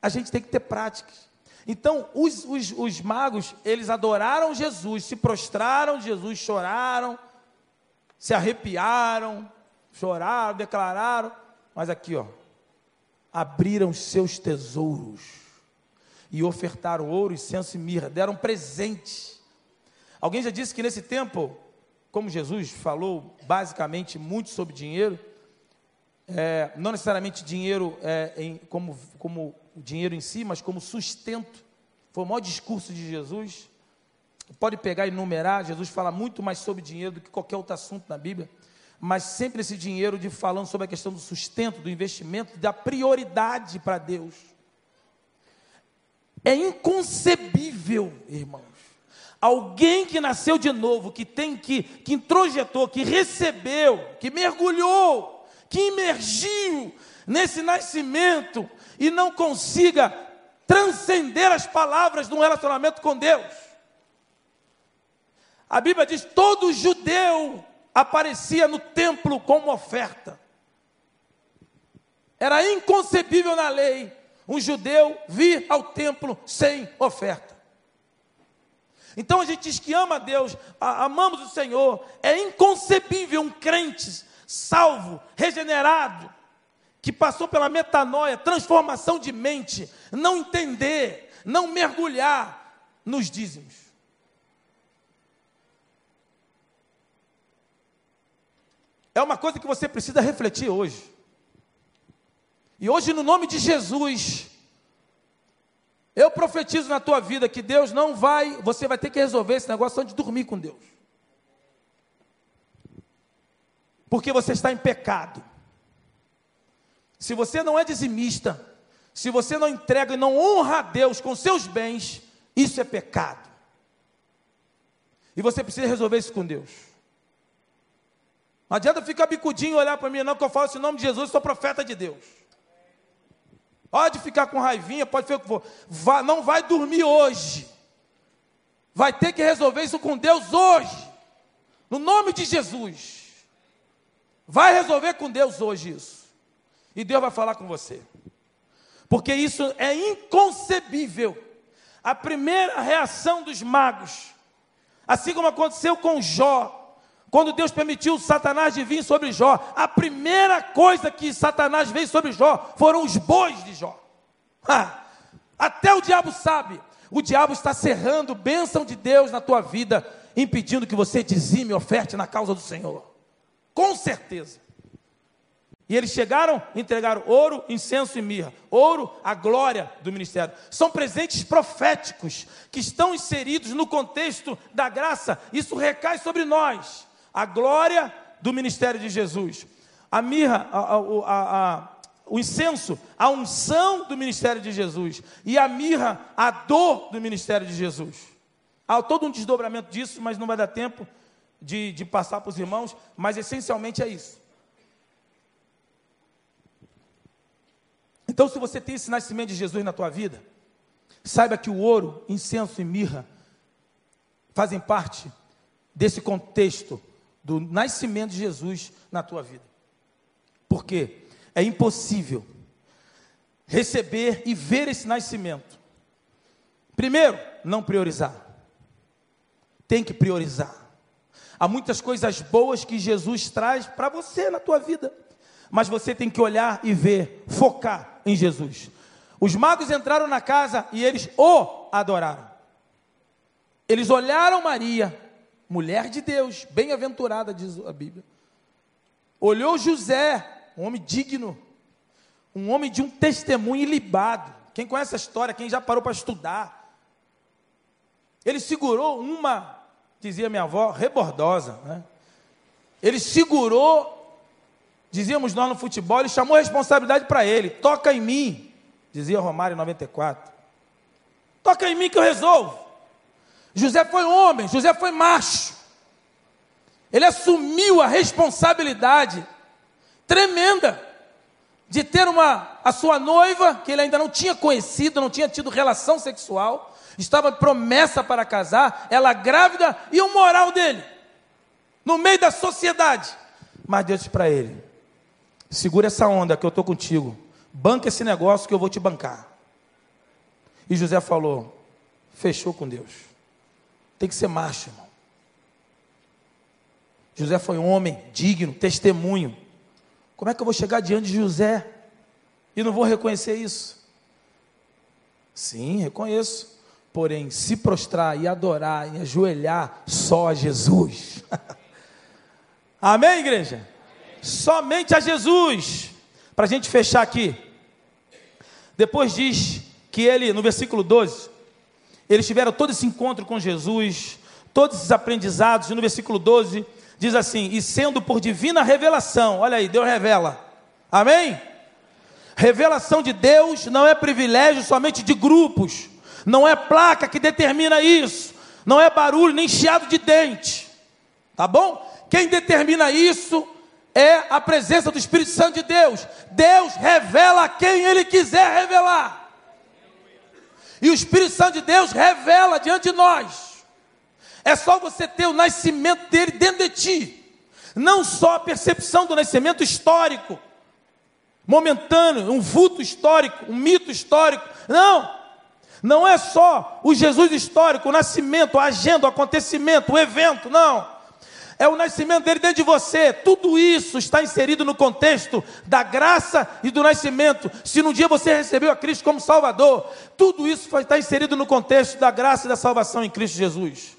A gente tem que ter práticas. Então, os, os, os magos, eles adoraram Jesus, se prostraram Jesus, choraram, se arrepiaram, choraram, declararam. Mas aqui, ó, abriram seus tesouros e ofertaram ouro, incenso e mirra, deram presente. Alguém já disse que nesse tempo como Jesus falou basicamente muito sobre dinheiro, é, não necessariamente dinheiro é, em, como, como dinheiro em si, mas como sustento. Foi o maior discurso de Jesus. Pode pegar e numerar, Jesus fala muito mais sobre dinheiro do que qualquer outro assunto na Bíblia, mas sempre esse dinheiro de falando sobre a questão do sustento, do investimento, da prioridade para Deus. É inconcebível, irmãos. Alguém que nasceu de novo, que tem que, que introjetou, que recebeu, que mergulhou, que imergiu nesse nascimento e não consiga transcender as palavras de um relacionamento com Deus. A Bíblia diz: todo judeu aparecia no templo como oferta. Era inconcebível na lei um judeu vir ao templo sem oferta. Então a gente diz que ama a Deus, amamos o Senhor. É inconcebível um crente salvo, regenerado, que passou pela metanoia, transformação de mente, não entender, não mergulhar nos dízimos. É uma coisa que você precisa refletir hoje. E hoje, no nome de Jesus, eu profetizo na tua vida que Deus não vai, você vai ter que resolver esse negócio antes de dormir com Deus. Porque você está em pecado. Se você não é dizimista, se você não entrega e não honra a Deus com seus bens, isso é pecado. E você precisa resolver isso com Deus. Não adianta ficar bicudinho e olhar para mim, não, que eu falo em nome de Jesus, sou profeta de Deus. Pode ficar com raivinha, pode ficar com vai, não vai dormir hoje. Vai ter que resolver isso com Deus hoje. No nome de Jesus. Vai resolver com Deus hoje isso. E Deus vai falar com você. Porque isso é inconcebível. A primeira reação dos magos, assim como aconteceu com Jó, quando Deus permitiu Satanás de vir sobre Jó, a primeira coisa que Satanás veio sobre Jó foram os bois de Jó. Até o diabo sabe. O diabo está cerrando bênção de Deus na tua vida, impedindo que você dizime oferte na causa do Senhor. Com certeza. E eles chegaram, entregaram ouro, incenso e mirra. Ouro, a glória do ministério. São presentes proféticos que estão inseridos no contexto da graça. Isso recai sobre nós a glória do ministério de Jesus, a mirra, a, a, a, o incenso, a unção do ministério de Jesus, e a mirra, a dor do ministério de Jesus. Há todo um desdobramento disso, mas não vai dar tempo de, de passar para os irmãos, mas essencialmente é isso. Então, se você tem esse nascimento de Jesus na tua vida, saiba que o ouro, incenso e mirra fazem parte desse contexto do nascimento de Jesus na tua vida. Porque é impossível receber e ver esse nascimento. Primeiro, não priorizar. Tem que priorizar. Há muitas coisas boas que Jesus traz para você na tua vida, mas você tem que olhar e ver, focar em Jesus. Os magos entraram na casa e eles o adoraram. Eles olharam Maria, mulher de Deus, bem-aventurada, diz a Bíblia. Olhou José, um homem digno, um homem de um testemunho ilibado. Quem conhece a história, quem já parou para estudar. Ele segurou uma, dizia minha avó, rebordosa. Né? Ele segurou, dizíamos nós no futebol, ele chamou a responsabilidade para ele. Toca em mim, dizia Romário em 94. Toca em mim que eu resolvo. José foi homem, José foi macho. Ele assumiu a responsabilidade tremenda de ter uma a sua noiva que ele ainda não tinha conhecido, não tinha tido relação sexual, estava promessa para casar, ela grávida e o moral dele no meio da sociedade. Mas Deus disse para ele: segura essa onda que eu estou contigo, banca esse negócio que eu vou te bancar. E José falou: fechou com Deus. Tem que ser macho, irmão. José foi um homem digno, testemunho. Como é que eu vou chegar diante de José e não vou reconhecer isso? Sim, reconheço. Porém, se prostrar e adorar e ajoelhar só a Jesus. Amém, igreja? Amém. Somente a Jesus. Para a gente fechar aqui. Depois diz que ele, no versículo 12, eles tiveram todo esse encontro com Jesus, todos esses aprendizados, e no versículo 12 diz assim: E sendo por divina revelação, olha aí, Deus revela, amém? Revelação de Deus não é privilégio somente de grupos, não é placa que determina isso, não é barulho nem chiado de dente, tá bom? Quem determina isso é a presença do Espírito Santo de Deus. Deus revela quem Ele quiser revelar. E o Espírito Santo de Deus revela diante de nós. É só você ter o nascimento dele dentro de ti. Não só a percepção do nascimento histórico, momentâneo, um vulto histórico, um mito histórico. Não. Não é só o Jesus histórico, o nascimento, a agenda, o acontecimento, o evento, não. É o nascimento dele dentro de você. Tudo isso está inserido no contexto da graça e do nascimento. Se num dia você recebeu a Cristo como Salvador, tudo isso está inserido no contexto da graça e da salvação em Cristo Jesus.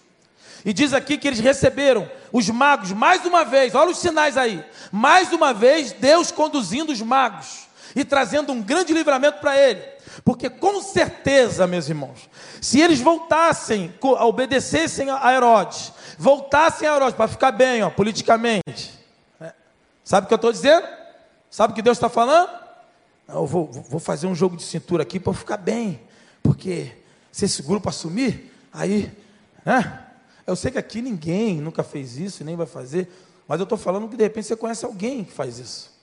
E diz aqui que eles receberam os magos mais uma vez, olha os sinais aí. Mais uma vez, Deus conduzindo os magos e trazendo um grande livramento para ele. Porque com certeza, meus irmãos, se eles voltassem, obedecessem a Herodes, voltassem a Herodes para ficar bem, ó, politicamente, né? sabe o que eu estou dizendo? Sabe o que Deus está falando? Eu vou, vou fazer um jogo de cintura aqui para ficar bem, porque se esse grupo assumir, aí, né? Eu sei que aqui ninguém nunca fez isso, nem vai fazer, mas eu estou falando que de repente você conhece alguém que faz isso.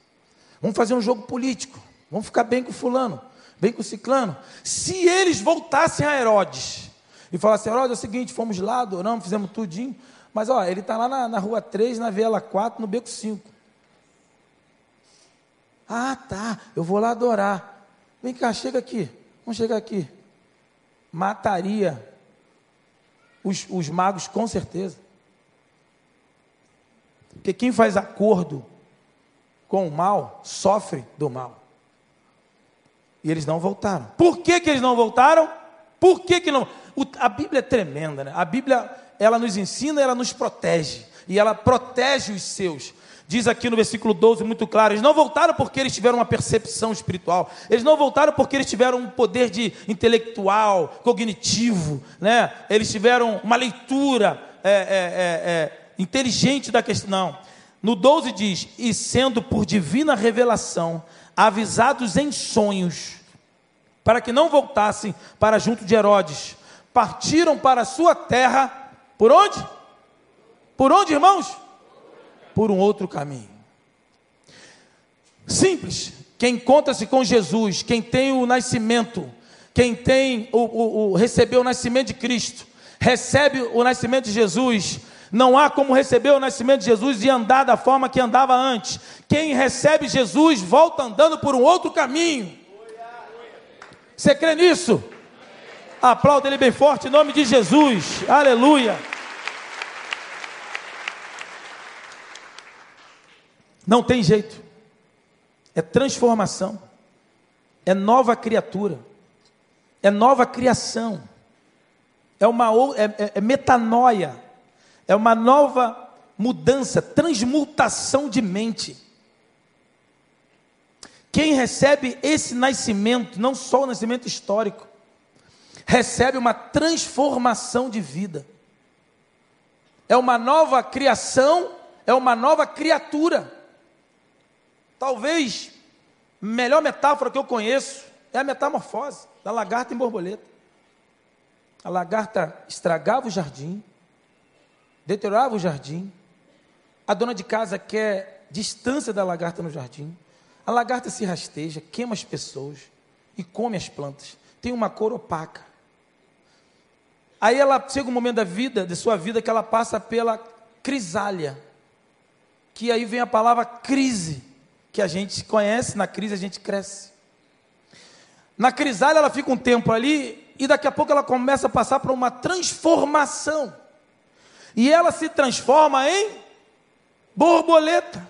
Vamos fazer um jogo político, vamos ficar bem com fulano, bem com ciclano. Se eles voltassem a Herodes e falassem, Herodes, é o seguinte, fomos lá, adoramos, fizemos tudinho, mas ó, ele está lá na, na rua 3, na Viela 4, no Beco 5. Ah, tá, eu vou lá adorar. Vem cá, chega aqui, vamos chegar aqui. Mataria os, os magos, com certeza. Porque quem faz acordo com o mal sofre do mal. E eles não voltaram. Por que, que eles não voltaram? Por que, que não? O, a Bíblia é tremenda, né? A Bíblia, ela nos ensina, ela nos protege. E ela protege os seus. Diz aqui no versículo 12 muito claro: eles não voltaram porque eles tiveram uma percepção espiritual, eles não voltaram porque eles tiveram um poder de intelectual, cognitivo, né? eles tiveram uma leitura é, é, é, é inteligente da questão. Não. No 12 diz: e sendo por divina revelação avisados em sonhos, para que não voltassem para junto de Herodes, partiram para a sua terra, por onde? Por onde, irmãos? por um outro caminho. Simples. Quem encontra-se com Jesus, quem tem o nascimento, quem tem o, o, o recebeu o nascimento de Cristo, recebe o nascimento de Jesus, não há como receber o nascimento de Jesus e andar da forma que andava antes. Quem recebe Jesus volta andando por um outro caminho. Você crê nisso? Aplauda ele bem forte em nome de Jesus. Aleluia. Não tem jeito. É transformação. É nova criatura. É nova criação. É uma é, é, é metanoia. É uma nova mudança, transmutação de mente. Quem recebe esse nascimento, não só o nascimento histórico, recebe uma transformação de vida. É uma nova criação, é uma nova criatura. Talvez a melhor metáfora que eu conheço é a metamorfose da lagarta em borboleta. A lagarta estragava o jardim, deteriorava o jardim. A dona de casa quer distância da lagarta no jardim. A lagarta se rasteja, queima as pessoas e come as plantas. Tem uma cor opaca. Aí ela chega um momento da vida, de sua vida, que ela passa pela crisália. Que aí vem a palavra crise que a gente conhece, na crise a gente cresce. Na crisália ela fica um tempo ali e daqui a pouco ela começa a passar por uma transformação. E ela se transforma em borboleta.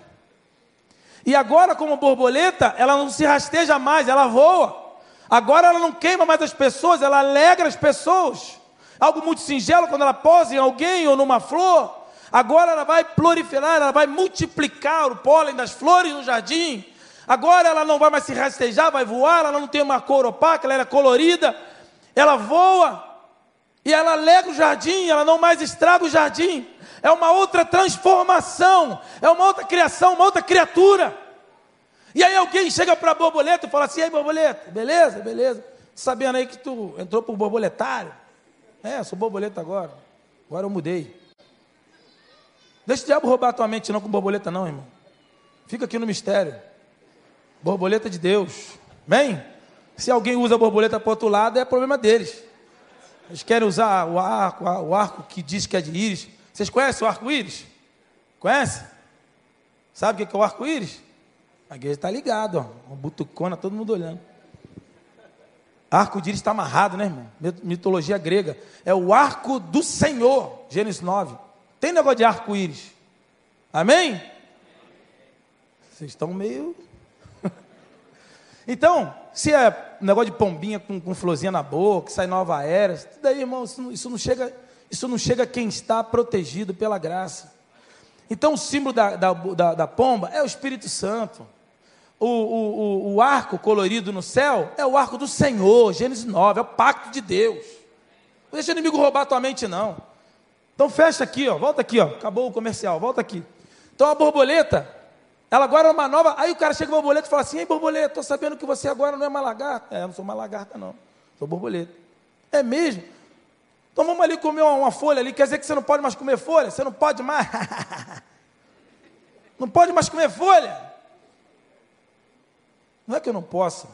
E agora, como borboleta, ela não se rasteja mais, ela voa. Agora ela não queima mais as pessoas, ela alegra as pessoas. Algo muito singelo quando ela posa em alguém ou numa flor. Agora ela vai proliferar, ela vai multiplicar o pólen das flores no jardim. Agora ela não vai mais se rastejar, vai voar, ela não tem uma cor opaca, ela era colorida. Ela voa e ela alegra o jardim, ela não mais estraga o jardim. É uma outra transformação, é uma outra criação, uma outra criatura. E aí alguém chega para a borboleta e fala assim: "Ei, borboleta, beleza? Beleza? Sabendo aí que tu entrou o borboletário?" É, sou borboleta agora. Agora eu mudei. Deixa o diabo roubar a tua mente não com borboleta não, irmão. Fica aqui no mistério. Borboleta de Deus. Bem, se alguém usa borboleta para outro lado, é problema deles. Eles querem usar o arco, o arco que diz que é de íris. Vocês conhecem o arco-íris? Conhece? Sabe o que é o arco-íris? A igreja está ligada, ó. Uma butucona, todo mundo olhando. Arco de íris está amarrado, né, irmão? Mitologia grega. É o arco do Senhor, Gênesis 9. Tem negócio de arco-íris. Amém? Vocês estão meio. Então, se é negócio de pombinha com, com florzinha na boca, sai nova era, isso daí, irmão, isso não, isso não, chega, isso não chega a quem está protegido pela graça. Então, o símbolo da, da, da, da pomba é o Espírito Santo. O, o, o, o, arco colorido no céu é o arco do Senhor, Gênesis 9, é o pacto de Deus. Não deixa o inimigo roubar a tua mente, não. Então fecha aqui, ó, volta aqui, ó, acabou o comercial, volta aqui. Então a borboleta, ela agora é uma nova. Aí o cara chega borboleta e fala assim: Ei, borboleta, estou sabendo que você agora não é uma lagarta. É, eu não sou uma lagarta, não. Sou borboleta. É mesmo? Então vamos ali comer uma, uma folha ali. Quer dizer que você não pode mais comer folha? Você não pode mais. não pode mais comer folha? Não é que eu não possa.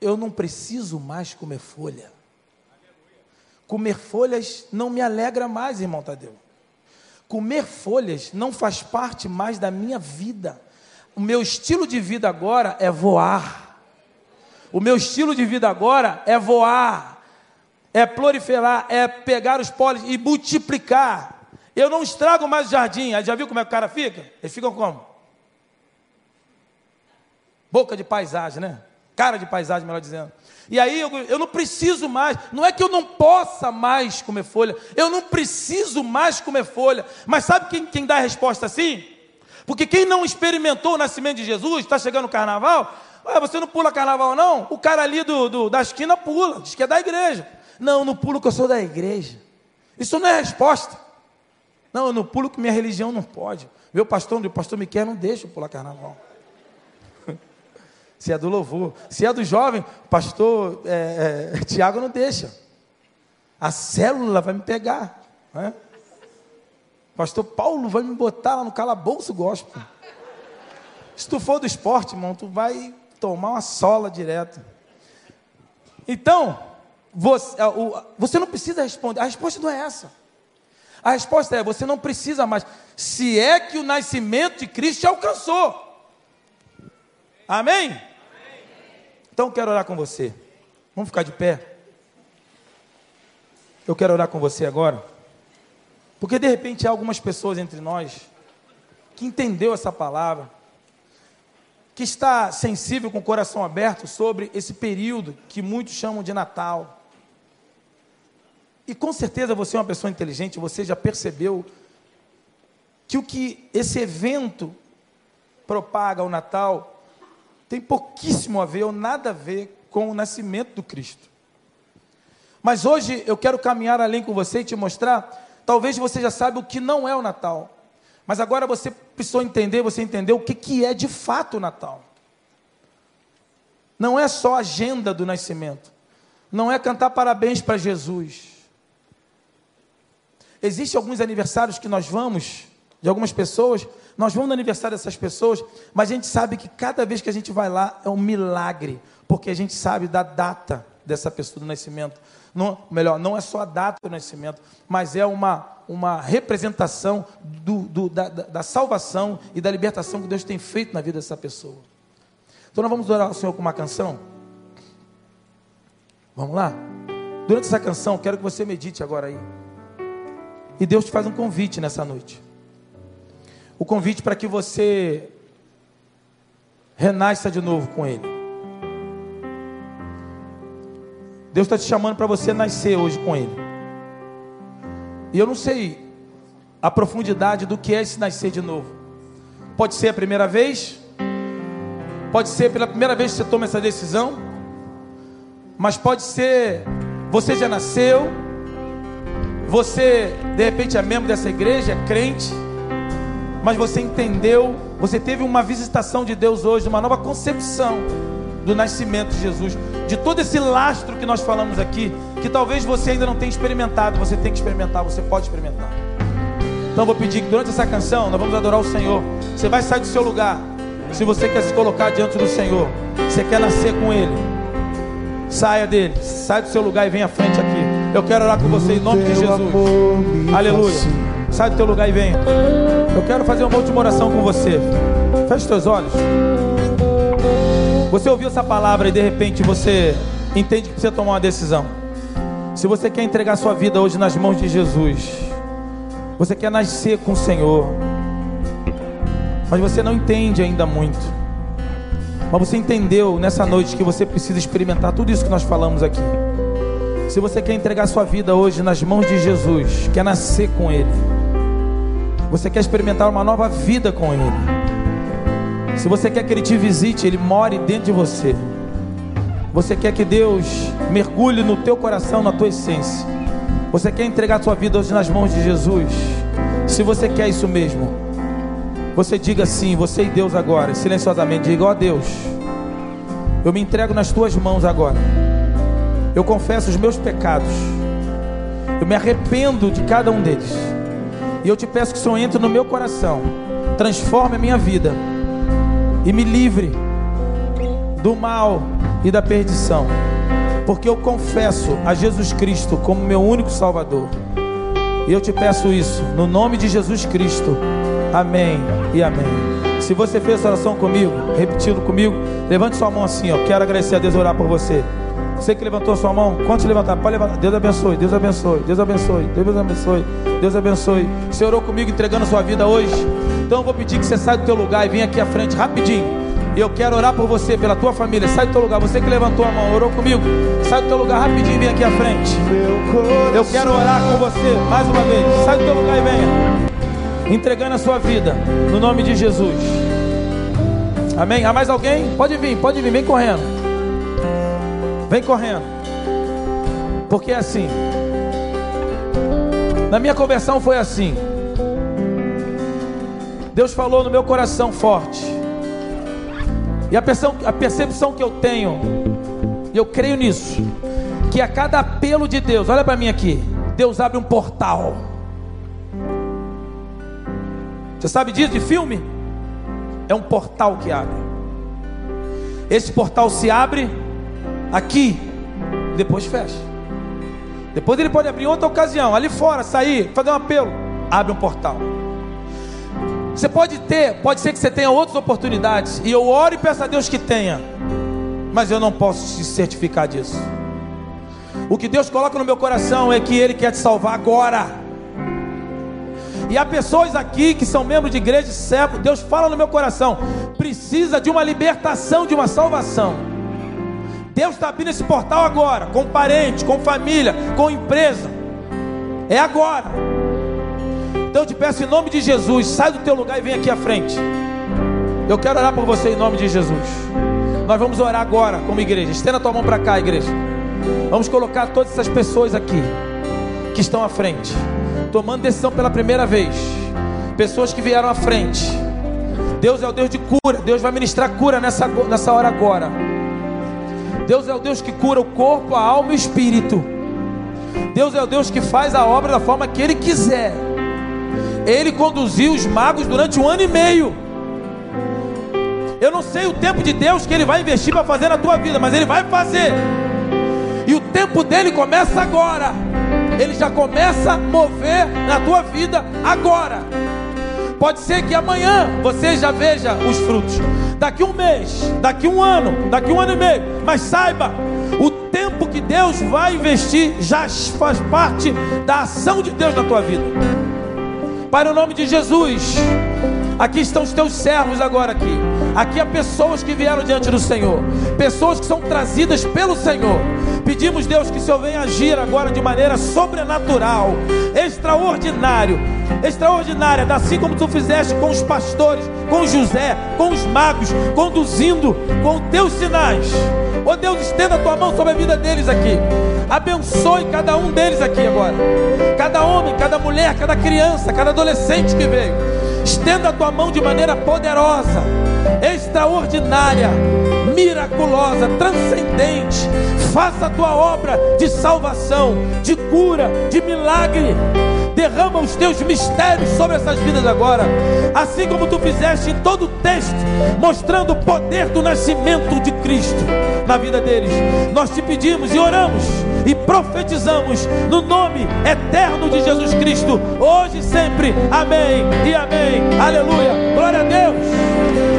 Eu não preciso mais comer folha. Comer folhas não me alegra mais, irmão Tadeu. Comer folhas não faz parte mais da minha vida. O meu estilo de vida agora é voar. O meu estilo de vida agora é voar, é proliferar, é pegar os pólenes e multiplicar. Eu não estrago mais o jardim. Já viu como é que o cara fica? Eles ficam como? Boca de paisagem, né? Cara de paisagem, melhor dizendo. E aí eu, eu não preciso mais, não é que eu não possa mais comer folha, eu não preciso mais comer folha. Mas sabe quem, quem dá a resposta assim? Porque quem não experimentou o nascimento de Jesus, está chegando o carnaval, Ué, você não pula carnaval não? O cara ali do, do, da esquina pula, diz que é da igreja. Não, eu não pulo que eu sou da igreja. Isso não é resposta. Não, eu não pulo que minha religião não pode. Meu pastor, o pastor me quer, não deixa eu pular carnaval se é do louvor. Se é do jovem, pastor é, é, Tiago não deixa. A célula vai me pegar. Né? Pastor Paulo vai me botar lá no calabouço gospel. Se tu for do esporte, irmão, tu vai tomar uma sola direto. Então, você, é, você não precisa responder. A resposta não é essa. A resposta é: você não precisa mais. Se é que o nascimento de Cristo te alcançou. Amém? Então eu quero orar com você. Vamos ficar de pé. Eu quero orar com você agora. Porque de repente há algumas pessoas entre nós que entendeu essa palavra, que está sensível com o coração aberto sobre esse período que muitos chamam de Natal. E com certeza você é uma pessoa inteligente, você já percebeu que o que esse evento propaga o Natal tem pouquíssimo a ver ou nada a ver com o nascimento do Cristo. Mas hoje eu quero caminhar além com você e te mostrar, talvez você já sabe o que não é o Natal. Mas agora você precisou entender, você entendeu o que, que é de fato o Natal. Não é só a agenda do nascimento. Não é cantar parabéns para Jesus. Existem alguns aniversários que nós vamos, de algumas pessoas, nós vamos no aniversário dessas pessoas, mas a gente sabe que cada vez que a gente vai lá é um milagre, porque a gente sabe da data dessa pessoa do nascimento. Não, melhor, não é só a data do nascimento, mas é uma, uma representação do, do, da, da salvação e da libertação que Deus tem feito na vida dessa pessoa. Então nós vamos orar ao Senhor com uma canção. Vamos lá? Durante essa canção, quero que você medite agora aí. E Deus te faz um convite nessa noite o convite para que você renasça de novo com Ele. Deus está te chamando para você nascer hoje com Ele. E eu não sei a profundidade do que é esse nascer de novo. Pode ser a primeira vez, pode ser pela primeira vez que você toma essa decisão, mas pode ser você já nasceu, você de repente é membro dessa igreja, é crente, mas você entendeu, você teve uma visitação de Deus hoje, uma nova concepção do nascimento de Jesus, de todo esse lastro que nós falamos aqui, que talvez você ainda não tenha experimentado, você tem que experimentar, você pode experimentar. Então eu vou pedir que durante essa canção nós vamos adorar o Senhor. Você vai sair do seu lugar. Se você quer se colocar diante do Senhor, você quer nascer com Ele, saia dele, sai do seu lugar e venha à frente aqui. Eu quero orar com você em nome de Jesus. Aleluia. Sai do teu lugar e venha. Eu quero fazer uma última oração com você. Feche os teus olhos. Você ouviu essa palavra e de repente você entende que precisa tomar uma decisão. Se você quer entregar sua vida hoje nas mãos de Jesus, você quer nascer com o Senhor, mas você não entende ainda muito. Mas você entendeu nessa noite que você precisa experimentar tudo isso que nós falamos aqui. Se você quer entregar sua vida hoje nas mãos de Jesus, quer nascer com Ele, você quer experimentar uma nova vida com Ele. Se você quer que Ele te visite, Ele more dentro de você. Você quer que Deus mergulhe no teu coração, na tua essência. Você quer entregar a sua vida hoje nas mãos de Jesus? Se você quer isso mesmo, você diga sim, você e Deus agora, silenciosamente, diga: Ó oh Deus, eu me entrego nas tuas mãos agora. Eu confesso os meus pecados. Eu me arrependo de cada um deles. E eu te peço que o Senhor entre no meu coração, transforme a minha vida e me livre do mal e da perdição, porque eu confesso a Jesus Cristo como meu único Salvador. E eu te peço isso, no nome de Jesus Cristo. Amém e amém. Se você fez essa oração comigo, repetindo comigo, levante sua mão assim, ó. Quero agradecer a Deus orar por você. Você que levantou sua mão, quantos levantaram? Pode levantar. Deus abençoe, Deus abençoe, Deus abençoe, Deus abençoe, Deus abençoe. Você orou comigo entregando sua vida hoje? Então eu vou pedir que você saia do teu lugar e venha aqui à frente rapidinho. Eu quero orar por você, pela tua família. Sai do teu lugar. Você que levantou a mão, orou comigo. Sai do teu lugar rapidinho vem aqui à frente. Eu quero orar com você mais uma vez. Sai do teu lugar e venha. Entregando a sua vida no nome de Jesus. Amém? Há mais alguém? Pode vir, pode vir, vem correndo. Vem correndo. Porque é assim. Na minha conversão foi assim. Deus falou no meu coração forte. E a percepção, que eu tenho, eu creio nisso, que a cada apelo de Deus, olha para mim aqui, Deus abre um portal. Você sabe disso de filme? É um portal que abre. Esse portal se abre aqui, depois fecha. Depois ele pode abrir outra ocasião, ali fora, sair, fazer um apelo, abre um portal. Você pode ter, pode ser que você tenha outras oportunidades, e eu oro e peço a Deus que tenha, mas eu não posso te certificar disso. O que Deus coloca no meu coração é que Ele quer te salvar agora. E há pessoas aqui que são membros de igreja servo, Deus fala no meu coração, precisa de uma libertação, de uma salvação. Deus está abrindo esse portal agora, com parente, com família, com empresa. É agora. Então eu te peço em nome de Jesus, sai do teu lugar e vem aqui à frente. Eu quero orar por você em nome de Jesus. Nós vamos orar agora como igreja. Estenda a tua mão para cá, igreja. Vamos colocar todas essas pessoas aqui que estão à frente, tomando decisão pela primeira vez. Pessoas que vieram à frente. Deus é o Deus de cura. Deus vai ministrar cura nessa, nessa hora agora. Deus é o Deus que cura o corpo, a alma e o espírito. Deus é o Deus que faz a obra da forma que Ele quiser. Ele conduziu os magos durante um ano e meio. Eu não sei o tempo de Deus que Ele vai investir para fazer na tua vida, mas Ele vai fazer. E o tempo dele começa agora. Ele já começa a mover na tua vida agora. Pode ser que amanhã você já veja os frutos. Daqui um mês, daqui um ano, daqui um ano e meio. Mas saiba, o tempo que Deus vai investir já faz parte da ação de Deus na tua vida. Para o nome de Jesus. Aqui estão os teus servos agora aqui. Aqui há pessoas que vieram diante do Senhor, pessoas que são trazidas pelo Senhor, Pedimos, Deus, que o Senhor venha agir agora de maneira sobrenatural, extraordinário, extraordinária, assim como tu fizeste com os pastores, com José, com os magos, conduzindo com teus sinais. Ó oh Deus, estenda a tua mão sobre a vida deles aqui. Abençoe cada um deles aqui agora. Cada homem, cada mulher, cada criança, cada adolescente que veio. Estenda a tua mão de maneira poderosa, extraordinária, miraculosa, transcendente. Faça a tua obra de salvação, de cura, de milagre derrama os teus mistérios sobre essas vidas agora, assim como tu fizeste em todo o texto, mostrando o poder do nascimento de Cristo na vida deles. Nós te pedimos e oramos e profetizamos no nome eterno de Jesus Cristo, hoje e sempre. Amém e amém. Aleluia. Glória a Deus.